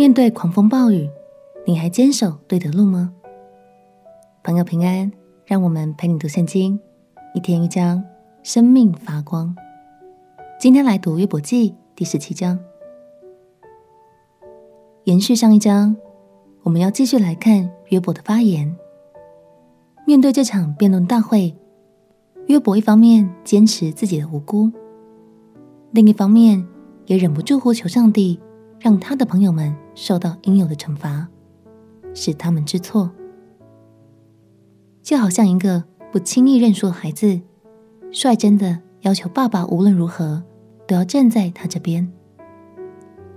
面对狂风暴雨，你还坚守对的路吗？朋友平安，让我们陪你读圣经，一天一章，生命发光。今天来读约伯记第十七章，延续上一章，我们要继续来看约伯的发言。面对这场辩论大会，约伯一方面坚持自己的无辜，另一方面也忍不住呼求上帝，让他的朋友们受到应有的惩罚，使他们知错。就好像一个不轻易认输的孩子，率真的要求爸爸无论如何都要站在他这边，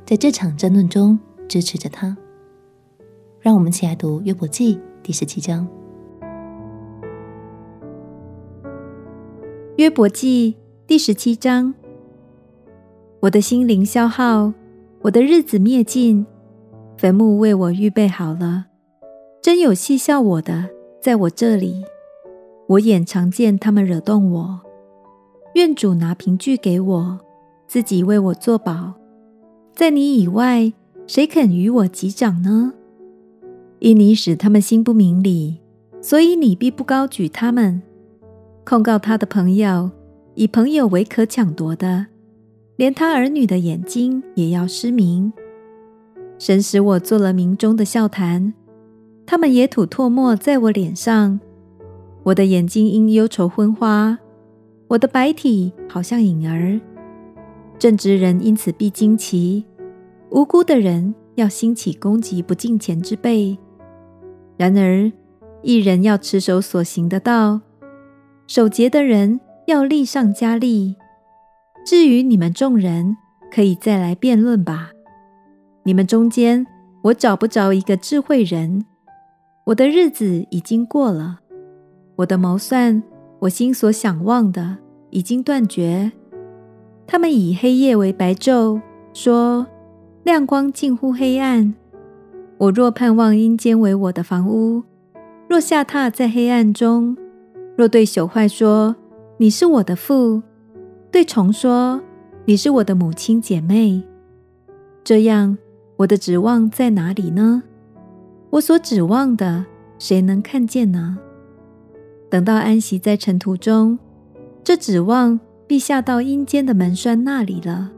在这场争论中支持着他。让我们一起来读约伯记第十七章。约伯记第十七章，我的心灵消耗。我的日子灭尽，坟墓为我预备好了。真有戏笑我的，在我这里。我眼常见他们惹动我。愿主拿凭据给我，自己为我作保。在你以外，谁肯与我击掌呢？因你使他们心不明理，所以你必不高举他们。控告他的朋友，以朋友为可抢夺的。连他儿女的眼睛也要失明。神使我做了民中的笑谈，他们也吐唾沫在我脸上。我的眼睛因忧愁昏花，我的白体好像影儿。正直人因此必惊奇，无辜的人要兴起攻击不敬虔之辈。然而一人要持守所行的道，守节的人要力上加力。至于你们众人，可以再来辩论吧。你们中间，我找不着一个智慧人。我的日子已经过了，我的谋算，我心所想望的，已经断绝。他们以黑夜为白昼，说亮光近乎黑暗。我若盼望阴间为我的房屋，若下榻在黑暗中，若对朽坏说，你是我的父。对虫说：“你是我的母亲姐妹。”这样，我的指望在哪里呢？我所指望的，谁能看见呢？等到安息在尘土中，这指望必下到阴间的门闩那里了。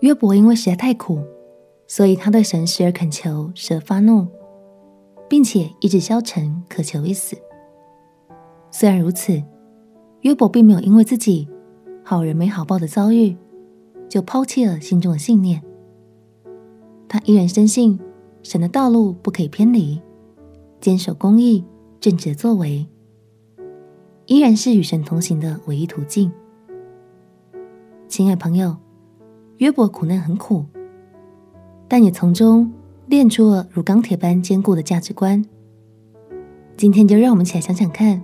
约伯因为实在太苦，所以他对神时而恳求，时而发怒，并且意志消沉，渴求一死。虽然如此，约伯并没有因为自己好人没好报的遭遇，就抛弃了心中的信念。他依然深信神的道路不可以偏离，坚守公义正直的作为，依然是与神同行的唯一途径。亲爱朋友，约伯苦难很苦，但也从中练出了如钢铁般坚固的价值观。今天就让我们一起来想想看。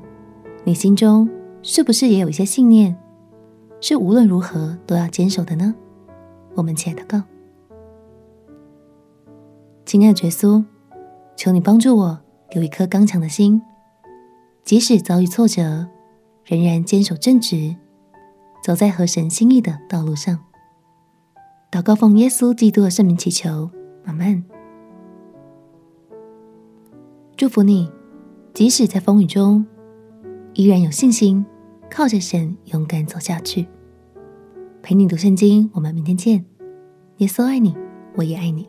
你心中是不是也有一些信念，是无论如何都要坚守的呢？我们亲爱的告，亲爱的耶稣，求你帮助我有一颗刚强的心，即使遭遇挫折，仍然坚守正直，走在合神心意的道路上。祷告奉耶稣基督的圣名祈求，阿门。祝福你，即使在风雨中。依然有信心，靠着神勇敢走下去。陪你读圣经，我们明天见。耶稣爱你，我也爱你。